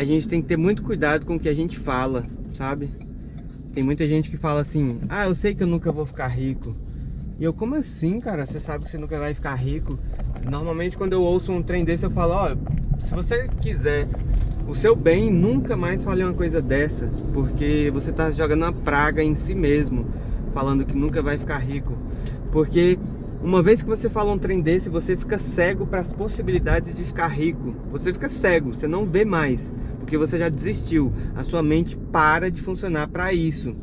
a gente tem que ter muito cuidado com o que a gente fala, sabe? Tem muita gente que fala assim: "Ah, eu sei que eu nunca vou ficar rico". E eu, como assim, cara? Você sabe que você nunca vai ficar rico? Normalmente quando eu ouço um trem desse, eu falo, ó, oh, se você quiser o seu bem, nunca mais fale uma coisa dessa, porque você tá jogando uma praga em si mesmo, falando que nunca vai ficar rico. Porque uma vez que você fala um trem desse, você fica cego para as possibilidades de ficar rico. Você fica cego, você não vê mais, porque você já desistiu. A sua mente para de funcionar para isso.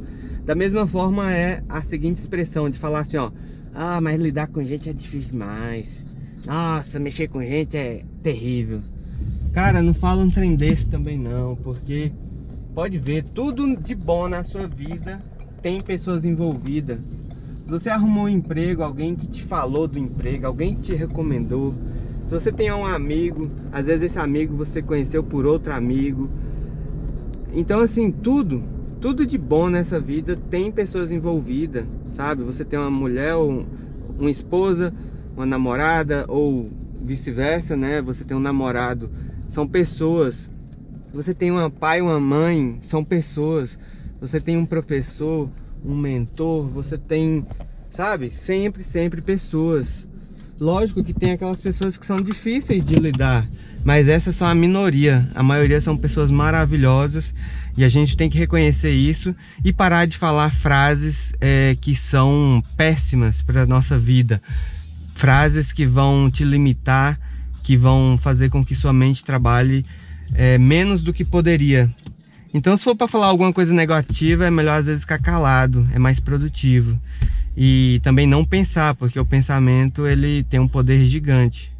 Da mesma forma é a seguinte expressão de falar assim, ó: "Ah, mas lidar com gente é difícil demais. Nossa, mexer com gente é terrível". Cara, não fala um trem desse também não, porque pode ver, tudo de bom na sua vida tem pessoas envolvidas se você arrumou um emprego, alguém que te falou do emprego, alguém que te recomendou. Se você tem um amigo, às vezes esse amigo você conheceu por outro amigo. Então assim, tudo, tudo de bom nessa vida tem pessoas envolvidas, sabe? Você tem uma mulher ou uma esposa, uma namorada ou vice-versa, né? Você tem um namorado, são pessoas. Você tem um pai, uma mãe, são pessoas. Você tem um professor, um mentor, você tem, sabe, sempre, sempre pessoas. Lógico que tem aquelas pessoas que são difíceis de lidar, mas essas são a minoria. A maioria são pessoas maravilhosas e a gente tem que reconhecer isso e parar de falar frases é, que são péssimas para nossa vida. Frases que vão te limitar, que vão fazer com que sua mente trabalhe é, menos do que poderia. Então, se for para falar alguma coisa negativa, é melhor às vezes ficar calado, é mais produtivo. E também não pensar, porque o pensamento ele tem um poder gigante.